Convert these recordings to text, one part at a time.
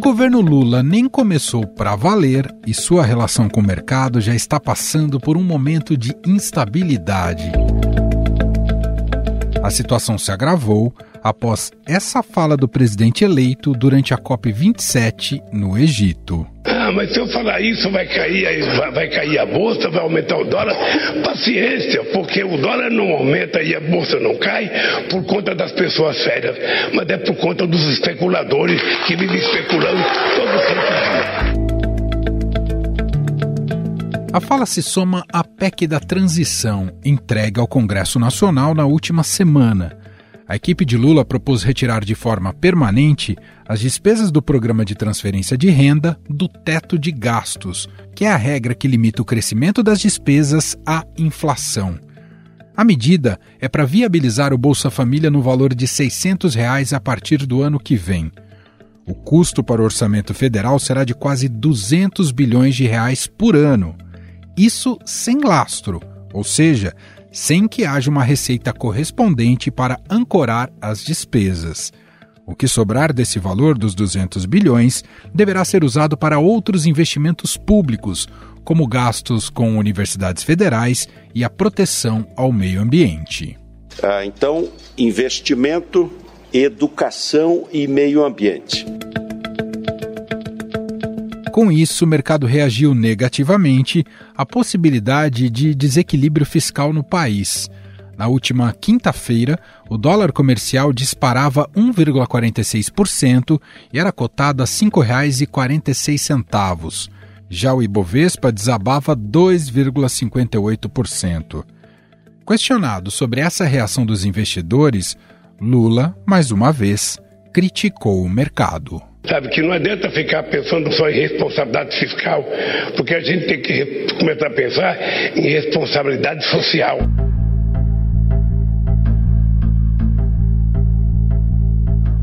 governo Lula nem começou para valer e sua relação com o mercado já está passando por um momento de instabilidade. A situação se agravou após essa fala do presidente eleito durante a COP27 no Egito. Ah, mas se eu falar isso vai cair, vai, cair a bolsa, vai aumentar o dólar. Paciência, porque o dólar não aumenta e a bolsa não cai por conta das pessoas sérias, mas é por conta dos especuladores que vivem especulando todo dia. A fala se soma à PEC da transição, entregue ao Congresso Nacional na última semana. A equipe de Lula propôs retirar de forma permanente as despesas do programa de transferência de renda do teto de gastos, que é a regra que limita o crescimento das despesas à inflação. A medida é para viabilizar o Bolsa Família no valor de 600 reais a partir do ano que vem. O custo para o orçamento federal será de quase 200 bilhões de reais por ano. Isso sem lastro, ou seja, sem que haja uma receita correspondente para ancorar as despesas. O que sobrar desse valor dos 200 bilhões deverá ser usado para outros investimentos públicos, como gastos com universidades federais e a proteção ao meio ambiente. Ah, então, investimento, educação e meio ambiente. Com isso, o mercado reagiu negativamente à possibilidade de desequilíbrio fiscal no país. Na última quinta-feira, o dólar comercial disparava 1,46% e era cotado a R$ 5,46. Já o Ibovespa desabava 2,58%. Questionado sobre essa reação dos investidores, Lula, mais uma vez, criticou o mercado. Sabe que não adianta ficar pensando só em responsabilidade fiscal, porque a gente tem que começar a pensar em responsabilidade social.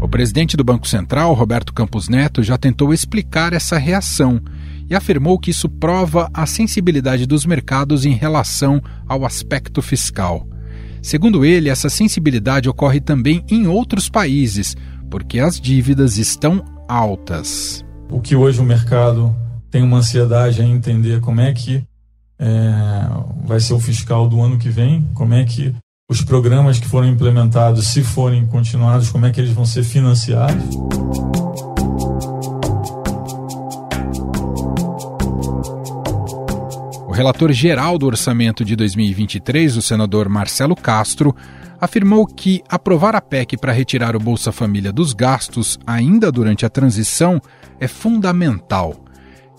O presidente do Banco Central, Roberto Campos Neto, já tentou explicar essa reação e afirmou que isso prova a sensibilidade dos mercados em relação ao aspecto fiscal. Segundo ele, essa sensibilidade ocorre também em outros países, porque as dívidas estão altas. O que hoje o mercado tem uma ansiedade em entender como é que é, vai ser o fiscal do ano que vem, como é que os programas que foram implementados, se forem continuados, como é que eles vão ser financiados. Relator geral do orçamento de 2023, o senador Marcelo Castro, afirmou que aprovar a PEC para retirar o Bolsa Família dos gastos ainda durante a transição é fundamental.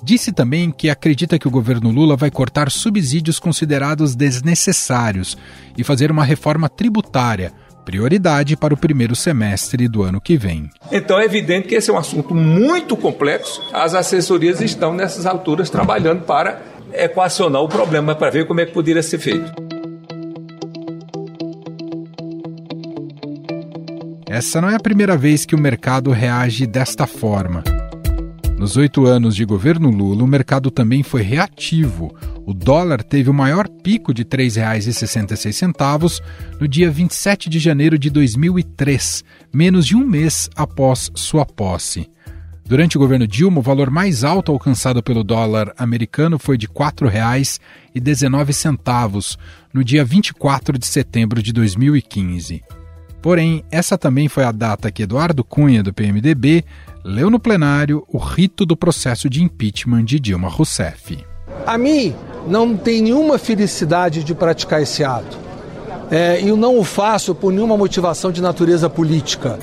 Disse também que acredita que o governo Lula vai cortar subsídios considerados desnecessários e fazer uma reforma tributária, prioridade para o primeiro semestre do ano que vem. Então é evidente que esse é um assunto muito complexo. As assessorias estão nessas alturas trabalhando para equacionar o problema, para ver como é que poderia ser feito. Essa não é a primeira vez que o mercado reage desta forma. Nos oito anos de governo Lula, o mercado também foi reativo. O dólar teve o maior pico de R$ 3,66 no dia 27 de janeiro de 2003, menos de um mês após sua posse. Durante o governo Dilma, o valor mais alto alcançado pelo dólar americano foi de R$ 4,19, no dia 24 de setembro de 2015. Porém, essa também foi a data que Eduardo Cunha, do PMDB, leu no plenário o rito do processo de impeachment de Dilma Rousseff. A mim não tem nenhuma felicidade de praticar esse ato. É, eu não o faço por nenhuma motivação de natureza política.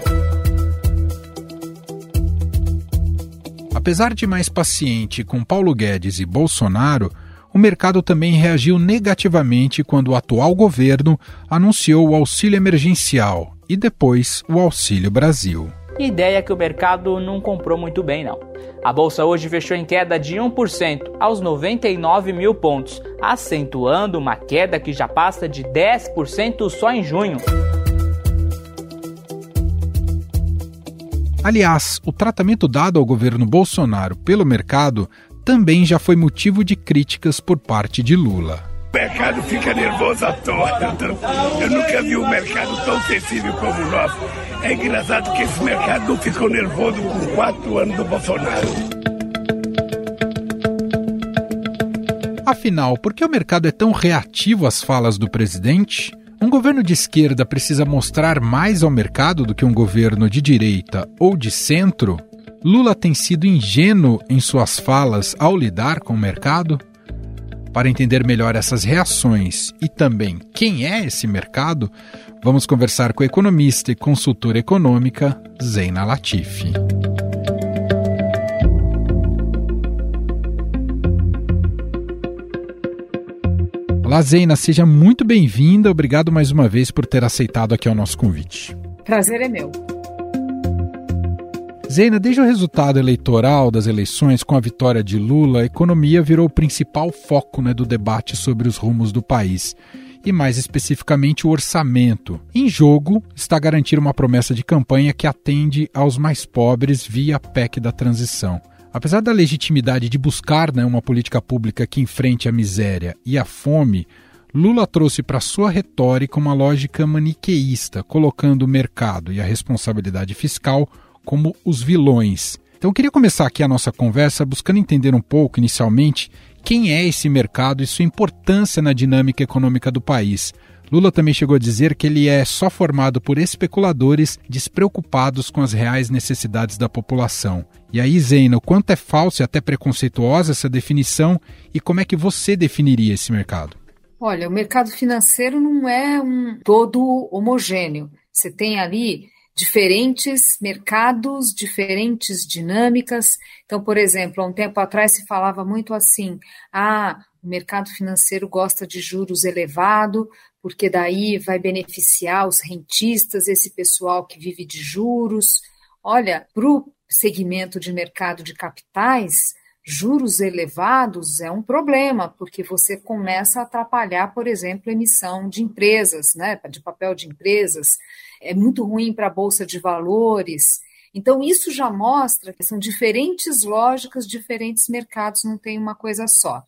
Apesar de mais paciente com Paulo Guedes e Bolsonaro, o mercado também reagiu negativamente quando o atual governo anunciou o auxílio emergencial e depois o Auxílio Brasil. Ideia que o mercado não comprou muito bem, não. A bolsa hoje fechou em queda de 1% aos 99 mil pontos, acentuando uma queda que já passa de 10% só em junho. Aliás, o tratamento dado ao governo Bolsonaro pelo mercado também já foi motivo de críticas por parte de Lula. mercado fica nervoso à toa. Eu nunca vi um mercado tão sensível como o nosso. É engraçado que esse mercado não ficou nervoso com quatro anos do Bolsonaro. Afinal, por que o mercado é tão reativo às falas do presidente? Um governo de esquerda precisa mostrar mais ao mercado do que um governo de direita ou de centro? Lula tem sido ingênuo em suas falas ao lidar com o mercado? Para entender melhor essas reações e também quem é esse mercado, vamos conversar com a economista e consultora econômica Zeina Latifi. Olá, Zeina, seja muito bem-vinda. Obrigado mais uma vez por ter aceitado aqui o nosso convite. Prazer é meu. Zeina, desde o resultado eleitoral das eleições com a vitória de Lula, a economia virou o principal foco né, do debate sobre os rumos do país. E mais especificamente o orçamento. Em jogo está garantir uma promessa de campanha que atende aos mais pobres via PEC da transição. Apesar da legitimidade de buscar né, uma política pública que enfrente a miséria e a fome, Lula trouxe para sua retórica uma lógica maniqueísta, colocando o mercado e a responsabilidade fiscal como os vilões. Então eu queria começar aqui a nossa conversa buscando entender um pouco, inicialmente, quem é esse mercado e sua importância na dinâmica econômica do país. Lula também chegou a dizer que ele é só formado por especuladores despreocupados com as reais necessidades da população. E aí, Zena, o quanto é falsa e até preconceituosa essa definição e como é que você definiria esse mercado? Olha, o mercado financeiro não é um todo homogêneo. Você tem ali diferentes mercados, diferentes dinâmicas. Então, por exemplo, há um tempo atrás se falava muito assim: ah, o mercado financeiro gosta de juros elevado, porque daí vai beneficiar os rentistas, esse pessoal que vive de juros. Olha, para o segmento de mercado de capitais, juros elevados é um problema, porque você começa a atrapalhar, por exemplo, a emissão de empresas, né, de papel de empresas. É muito ruim para a bolsa de valores. Então, isso já mostra que são diferentes lógicas, diferentes mercados, não tem uma coisa só.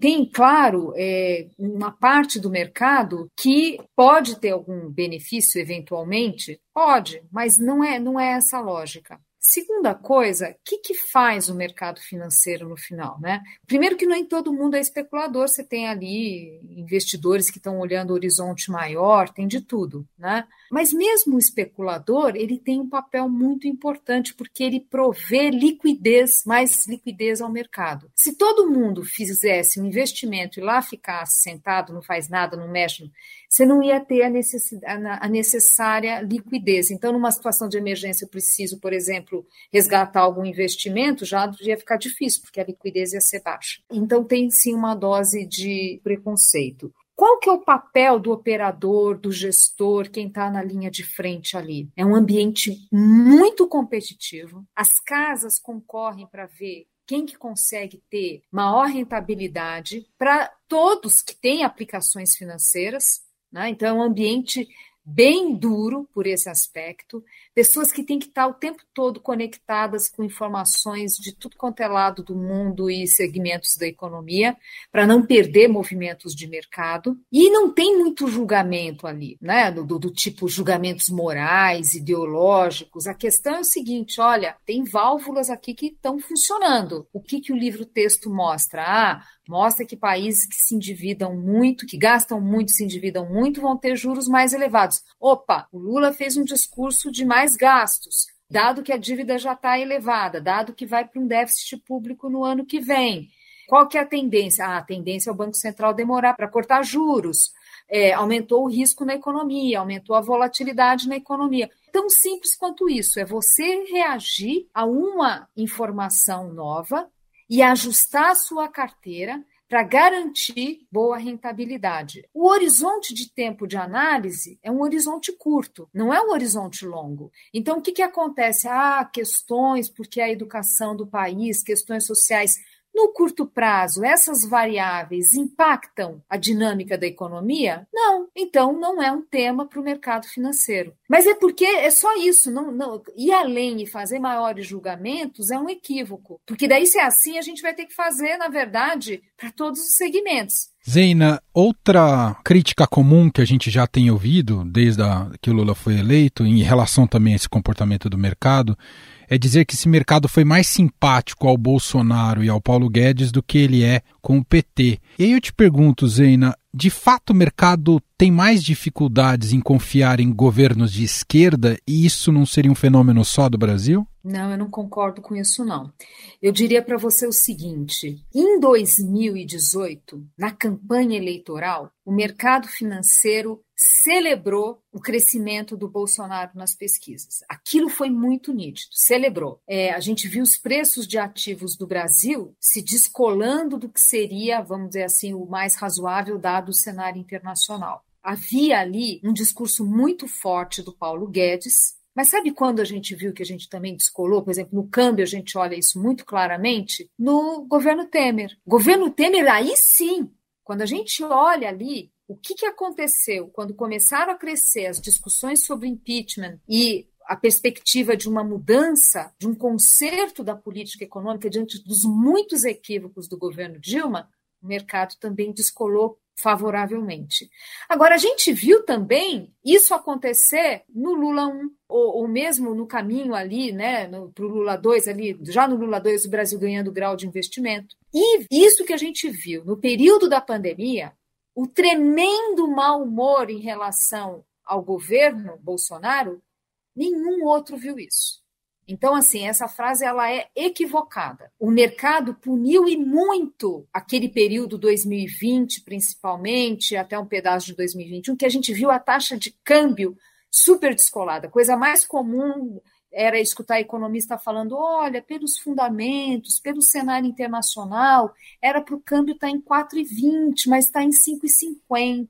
Tem, claro, é, uma parte do mercado que pode ter algum benefício eventualmente, pode, mas não é, não é essa lógica. Segunda coisa, o que, que faz o mercado financeiro no final? Né? Primeiro que nem todo mundo é especulador, você tem ali investidores que estão olhando o horizonte maior, tem de tudo. Né? Mas mesmo o especulador, ele tem um papel muito importante, porque ele provê liquidez, mais liquidez ao mercado. Se todo mundo fizesse um investimento e lá ficasse sentado, não faz nada, não mexe, você não ia ter a, a necessária liquidez. Então, numa situação de emergência, eu preciso, por exemplo, resgatar algum investimento, já ia ficar difícil, porque a liquidez ia ser baixa. Então, tem sim uma dose de preconceito. Qual que é o papel do operador, do gestor, quem está na linha de frente ali? É um ambiente muito competitivo. As casas concorrem para ver quem que consegue ter maior rentabilidade para todos que têm aplicações financeiras. Né? Então, é um ambiente bem duro por esse aspecto, pessoas que têm que estar o tempo todo conectadas com informações de tudo quanto é lado do mundo e segmentos da economia, para não perder movimentos de mercado. E não tem muito julgamento ali, né? Do, do, tipo julgamentos morais, ideológicos. A questão é o seguinte: olha, tem válvulas aqui que estão funcionando. O que, que o livro-texto mostra? Ah, mostra que países que se endividam muito, que gastam muito, se endividam muito, vão ter juros mais elevados. Opa, o Lula fez um discurso de mais gastos, dado que a dívida já está elevada, dado que vai para um déficit público no ano que vem. Qual que é a tendência? Ah, a tendência é o Banco Central demorar para cortar juros. É, aumentou o risco na economia, aumentou a volatilidade na economia. Tão simples quanto isso, é você reagir a uma informação nova e ajustar a sua carteira para garantir boa rentabilidade. O horizonte de tempo de análise é um horizonte curto, não é um horizonte longo. Então, o que, que acontece? Ah, questões, porque a educação do país, questões sociais no curto prazo, essas variáveis impactam a dinâmica da economia? Não. Então, não é um tema para o mercado financeiro. Mas é porque é só isso. Não, não, ir além e fazer maiores julgamentos é um equívoco. Porque daí, se é assim, a gente vai ter que fazer, na verdade, para todos os segmentos. Zeina, outra crítica comum que a gente já tem ouvido desde que o Lula foi eleito, em relação também a esse comportamento do mercado, é dizer que esse mercado foi mais simpático ao Bolsonaro e ao Paulo Guedes do que ele é com o PT. E aí eu te pergunto, Zeina, de fato o mercado tem mais dificuldades em confiar em governos de esquerda e isso não seria um fenômeno só do Brasil? Não, eu não concordo com isso, não. Eu diria para você o seguinte: em 2018, na campanha eleitoral, o mercado financeiro celebrou o crescimento do Bolsonaro nas pesquisas. Aquilo foi muito nítido, celebrou. É, a gente viu os preços de ativos do Brasil se descolando do que seria, vamos dizer assim, o mais razoável dado o cenário internacional. Havia ali um discurso muito forte do Paulo Guedes, mas sabe quando a gente viu que a gente também descolou? Por exemplo, no câmbio a gente olha isso muito claramente no governo Temer. Governo Temer, aí sim, quando a gente olha ali o que, que aconteceu quando começaram a crescer as discussões sobre impeachment e a perspectiva de uma mudança, de um conserto da política econômica diante dos muitos equívocos do governo Dilma, o mercado também descolou favoravelmente. Agora, a gente viu também isso acontecer no Lula 1, ou, ou mesmo no caminho ali, né, para o Lula 2, ali, já no Lula 2, o Brasil ganhando grau de investimento. E isso que a gente viu no período da pandemia, o tremendo mau humor em relação ao governo Bolsonaro, nenhum outro viu isso. Então, assim, essa frase ela é equivocada. O mercado puniu e muito aquele período 2020, principalmente, até um pedaço de 2021, que a gente viu a taxa de câmbio super descolada. Coisa mais comum era escutar economista falando: olha, pelos fundamentos, pelo cenário internacional, era para o câmbio estar tá em 4,20, mas está em 5,50.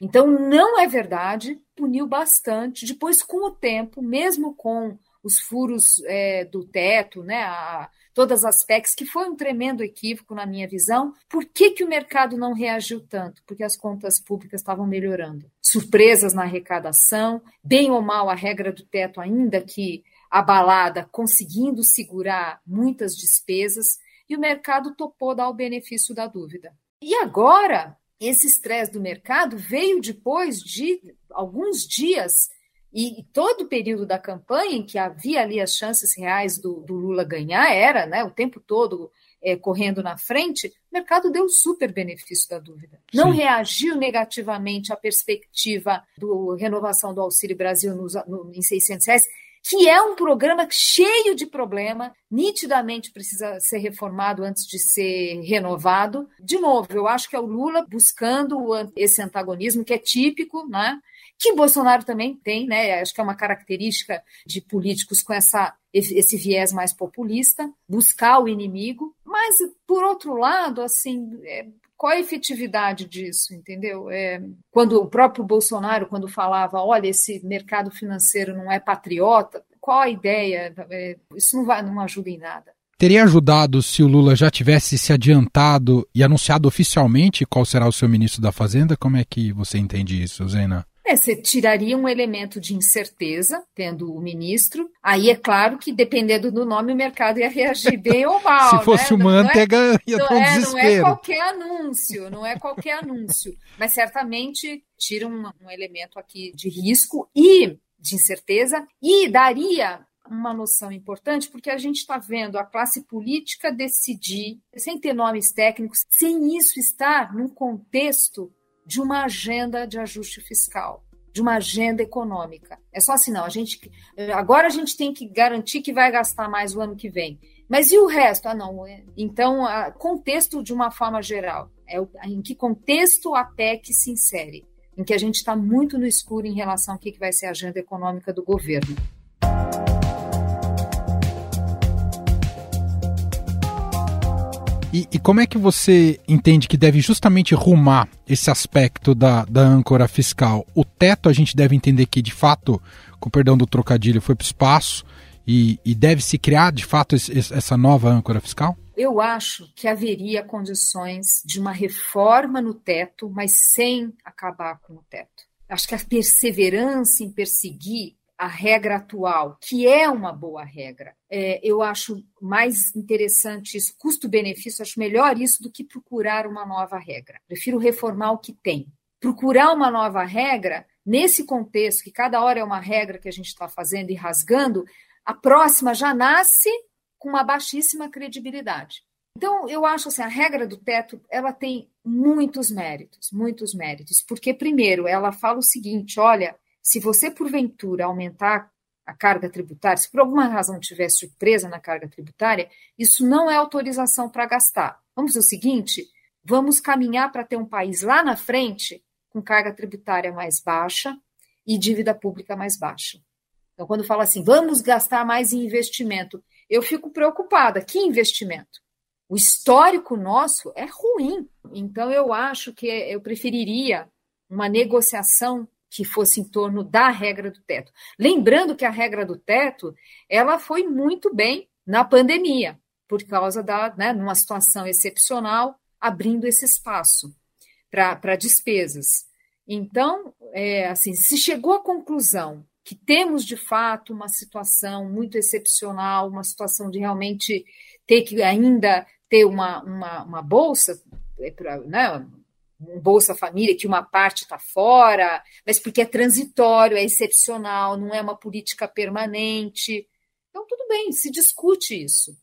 Então, não é verdade, puniu bastante. Depois, com o tempo, mesmo com os furos é, do teto, né, a, todas as PECs, que foi um tremendo equívoco na minha visão. Por que, que o mercado não reagiu tanto? Porque as contas públicas estavam melhorando. Surpresas na arrecadação, bem ou mal a regra do teto, ainda que abalada, conseguindo segurar muitas despesas, e o mercado topou dar o benefício da dúvida. E agora, esse estresse do mercado veio depois de alguns dias e todo o período da campanha em que havia ali as chances reais do, do Lula ganhar, era né, o tempo todo é, correndo na frente, o mercado deu super benefício da dúvida. Não Sim. reagiu negativamente à perspectiva da renovação do Auxílio Brasil no, no, em 600 reais, que é um programa cheio de problema, nitidamente precisa ser reformado antes de ser renovado. De novo, eu acho que é o Lula buscando esse antagonismo que é típico, né? Que Bolsonaro também tem, né? Acho que é uma característica de políticos com essa, esse viés mais populista, buscar o inimigo. Mas, por outro lado, assim, é, qual a efetividade disso, entendeu? É, quando o próprio Bolsonaro, quando falava, olha, esse mercado financeiro não é patriota, qual a ideia? É, isso não, vai, não ajuda em nada. Teria ajudado se o Lula já tivesse se adiantado e anunciado oficialmente qual será o seu ministro da Fazenda? Como é que você entende isso, Zena? É, você tiraria um elemento de incerteza, tendo o ministro. Aí é claro que, dependendo do nome, o mercado ia reagir bem ou mal. Se fosse né? o manteiga, é, ia dar um é, desespero. Não é qualquer anúncio, não é qualquer anúncio. Mas certamente tira um, um elemento aqui de risco e de incerteza e daria uma noção importante, porque a gente está vendo a classe política decidir, sem ter nomes técnicos, sem isso estar num contexto de uma agenda de ajuste fiscal, de uma agenda econômica. É só assim, não, a gente agora a gente tem que garantir que vai gastar mais o ano que vem. Mas e o resto? Ah, não. É, então, contexto de uma forma geral. É em que contexto a PEC se insere? Em que a gente está muito no escuro em relação ao que vai ser a agenda econômica do governo. E, e, como é que você entende que deve justamente rumar esse aspecto da, da âncora fiscal? O teto a gente deve entender que, de fato, com perdão do trocadilho, foi para o espaço e, e deve se criar, de fato, esse, essa nova âncora fiscal? Eu acho que haveria condições de uma reforma no teto, mas sem acabar com o teto. Acho que a perseverança em perseguir a regra atual, que é uma boa regra. É, eu acho mais interessante isso, custo-benefício, acho melhor isso do que procurar uma nova regra. Prefiro reformar o que tem. Procurar uma nova regra, nesse contexto, que cada hora é uma regra que a gente está fazendo e rasgando, a próxima já nasce com uma baixíssima credibilidade. Então, eu acho assim, a regra do teto, ela tem muitos méritos, muitos méritos, porque primeiro, ela fala o seguinte, olha, se você, porventura, aumentar a carga tributária, se por alguma razão tiver surpresa na carga tributária, isso não é autorização para gastar. Vamos fazer o seguinte: vamos caminhar para ter um país lá na frente com carga tributária mais baixa e dívida pública mais baixa. Então, quando fala assim, vamos gastar mais em investimento, eu fico preocupada. Que investimento? O histórico nosso é ruim. Então, eu acho que eu preferiria uma negociação que fosse em torno da regra do teto. Lembrando que a regra do teto, ela foi muito bem na pandemia, por causa da, né, numa situação excepcional, abrindo esse espaço para despesas. Então, é, assim, se chegou à conclusão que temos de fato uma situação muito excepcional, uma situação de realmente ter que ainda ter uma, uma, uma bolsa, é, né, um Bolsa Família, que uma parte está fora, mas porque é transitório, é excepcional, não é uma política permanente. Então, tudo bem, se discute isso.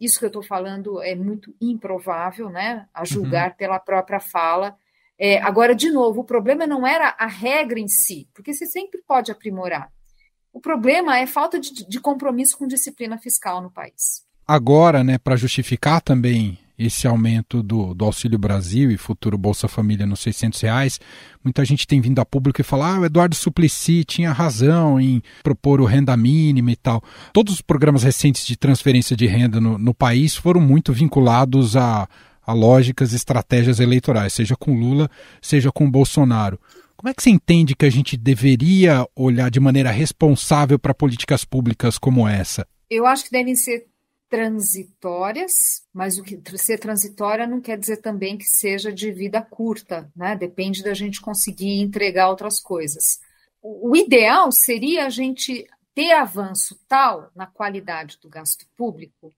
Isso que eu estou falando é muito improvável, né? A julgar uhum. pela própria fala. É, agora, de novo, o problema não era a regra em si, porque você sempre pode aprimorar. O problema é falta de, de compromisso com disciplina fiscal no país. Agora, né, para justificar também esse aumento do, do Auxílio Brasil e futuro Bolsa Família nos 600 reais, muita gente tem vindo a público e falar ah, o Eduardo Suplicy tinha razão em propor o renda mínima e tal. Todos os programas recentes de transferência de renda no, no país foram muito vinculados a, a lógicas, estratégias eleitorais, seja com Lula, seja com Bolsonaro. Como é que você entende que a gente deveria olhar de maneira responsável para políticas públicas como essa? Eu acho que devem ser transitórias, mas o que ser transitória não quer dizer também que seja de vida curta, né? Depende da gente conseguir entregar outras coisas. O, o ideal seria a gente ter avanço tal na qualidade do gasto público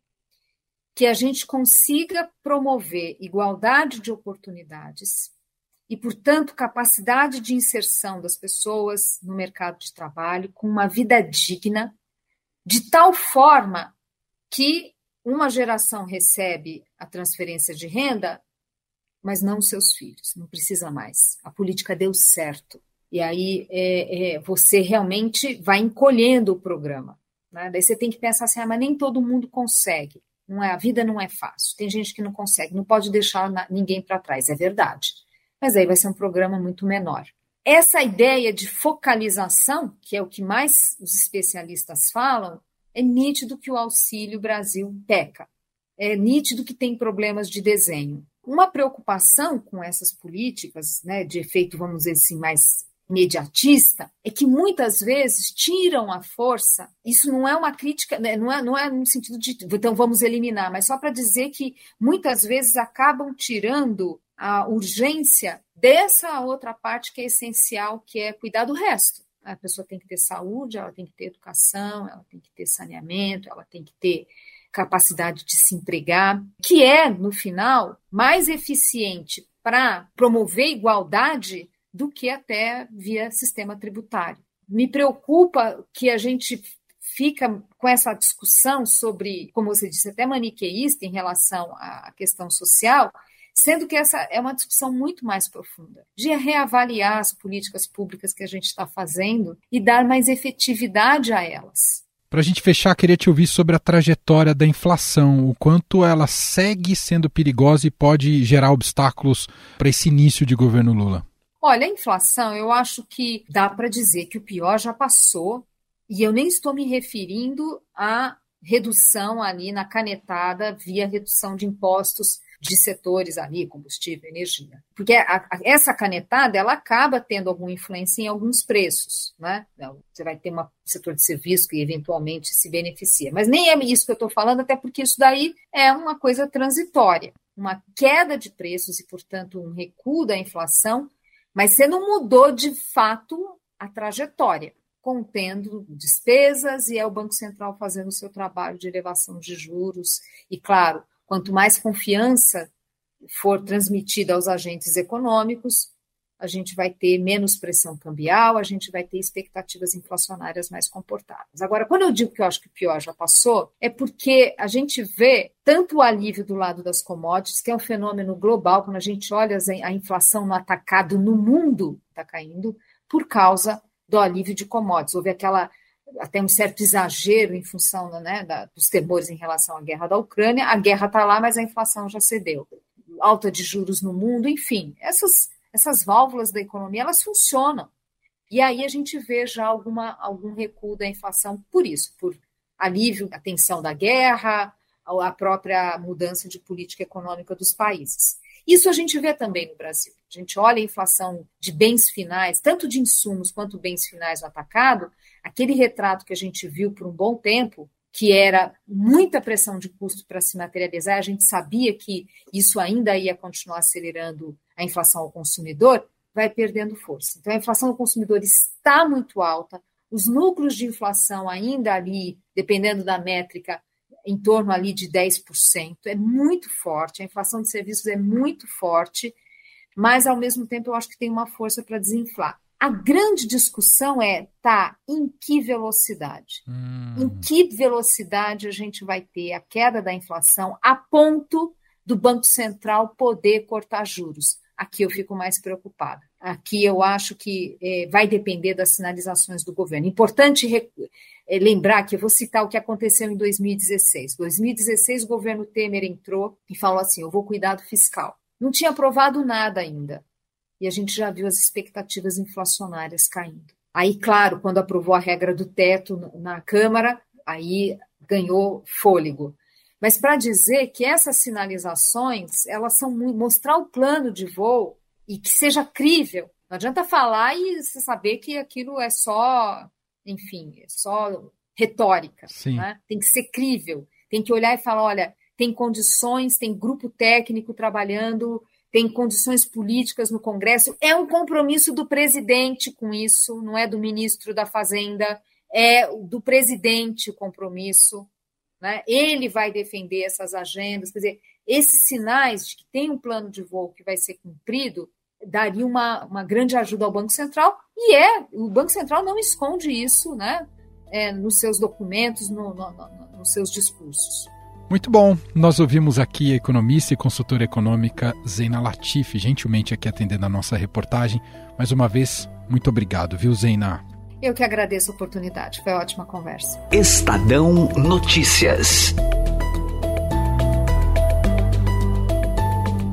que a gente consiga promover igualdade de oportunidades e, portanto, capacidade de inserção das pessoas no mercado de trabalho com uma vida digna, de tal forma que uma geração recebe a transferência de renda, mas não seus filhos, não precisa mais. A política deu certo. E aí é, é, você realmente vai encolhendo o programa. Né? Daí você tem que pensar assim, ah, mas nem todo mundo consegue. Não é, a vida não é fácil. Tem gente que não consegue, não pode deixar ninguém para trás, é verdade. Mas aí vai ser um programa muito menor. Essa ideia de focalização, que é o que mais os especialistas falam, é nítido que o Auxílio Brasil peca. É nítido que tem problemas de desenho. Uma preocupação com essas políticas, né, de efeito, vamos dizer assim, mais imediatista, é que muitas vezes tiram a força. Isso não é uma crítica, né, não, é, não é no sentido de então vamos eliminar, mas só para dizer que muitas vezes acabam tirando a urgência dessa outra parte que é essencial, que é cuidar do resto. A pessoa tem que ter saúde, ela tem que ter educação, ela tem que ter saneamento, ela tem que ter capacidade de se empregar, que é, no final, mais eficiente para promover igualdade do que até via sistema tributário. Me preocupa que a gente fica com essa discussão sobre, como você disse, até maniqueísta em relação à questão social, sendo que essa é uma discussão muito mais profunda, de reavaliar as políticas públicas que a gente está fazendo e dar mais efetividade a elas. Para a gente fechar, queria te ouvir sobre a trajetória da inflação, o quanto ela segue sendo perigosa e pode gerar obstáculos para esse início de governo Lula. Olha, a inflação, eu acho que dá para dizer que o pior já passou, e eu nem estou me referindo à redução ali na canetada via redução de impostos de setores ali, combustível, energia. Porque a, a, essa canetada, ela acaba tendo alguma influência em alguns preços, né? Então, você vai ter um setor de serviço que eventualmente se beneficia. Mas nem é isso que eu estou falando, até porque isso daí é uma coisa transitória. Uma queda de preços e, portanto, um recuo da inflação, mas você não mudou de fato a trajetória. contendo despesas e é o Banco Central fazendo o seu trabalho de elevação de juros. E, claro, quanto mais confiança for transmitida aos agentes econômicos, a gente vai ter menos pressão cambial, a gente vai ter expectativas inflacionárias mais comportadas. Agora, quando eu digo que eu acho que o pior já passou, é porque a gente vê tanto o alívio do lado das commodities, que é um fenômeno global, quando a gente olha a inflação no atacado no mundo está caindo, por causa do alívio de commodities. Houve aquela até um certo exagero em função né, da, dos temores em relação à guerra da Ucrânia. A guerra está lá, mas a inflação já cedeu. Alta de juros no mundo, enfim, essas essas válvulas da economia elas funcionam. E aí a gente vê já alguma, algum recuo da inflação por isso, por alívio da tensão da guerra, a própria mudança de política econômica dos países. Isso a gente vê também no Brasil. A gente olha a inflação de bens finais, tanto de insumos quanto bens finais no atacado, aquele retrato que a gente viu por um bom tempo, que era muita pressão de custo para se materializar, a gente sabia que isso ainda ia continuar acelerando a inflação ao consumidor, vai perdendo força. Então, a inflação ao consumidor está muito alta, os núcleos de inflação ainda ali, dependendo da métrica, em torno ali de 10%, é muito forte, a inflação de serviços é muito forte, mas ao mesmo tempo eu acho que tem uma força para desinflar. A grande discussão é, tá, em que velocidade? Hum. Em que velocidade a gente vai ter a queda da inflação a ponto do Banco Central poder cortar juros? Aqui eu fico mais preocupada. Aqui eu acho que é, vai depender das sinalizações do governo. Importante é, lembrar que eu vou citar o que aconteceu em 2016. 2016, o governo Temer entrou e falou assim: eu vou cuidar do fiscal. Não tinha aprovado nada ainda e a gente já viu as expectativas inflacionárias caindo. Aí, claro, quando aprovou a regra do teto na Câmara, aí ganhou fôlego. Mas para dizer que essas sinalizações, elas são mostrar o plano de voo e que seja crível. Não adianta falar e você saber que aquilo é só, enfim, é só retórica. Né? Tem que ser crível. Tem que olhar e falar, olha, tem condições, tem grupo técnico trabalhando tem condições políticas no Congresso. É um compromisso do presidente com isso, não é do ministro da Fazenda, é do presidente o compromisso. Né? Ele vai defender essas agendas. Quer dizer, esses sinais de que tem um plano de voo que vai ser cumprido daria uma, uma grande ajuda ao Banco Central, e é, o Banco Central não esconde isso né? É, nos seus documentos, no, no, no, nos seus discursos. Muito bom. Nós ouvimos aqui a economista e consultora econômica Zeina Latifi, gentilmente aqui atendendo a nossa reportagem. Mais uma vez, muito obrigado, viu, Zeina? Eu que agradeço a oportunidade. Foi ótima conversa. Estadão Notícias.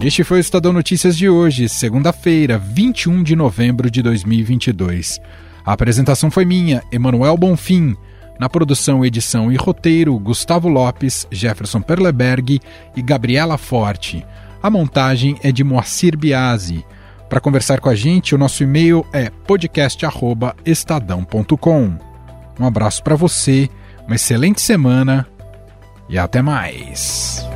Este foi o Estadão Notícias de hoje, segunda-feira, 21 de novembro de 2022. A apresentação foi minha, Emanuel Bonfim. Na produção, edição e roteiro, Gustavo Lopes, Jefferson Perleberg e Gabriela Forte. A montagem é de Moacir Biasi. Para conversar com a gente, o nosso e-mail é podcast@estadão.com. Um abraço para você, uma excelente semana e até mais.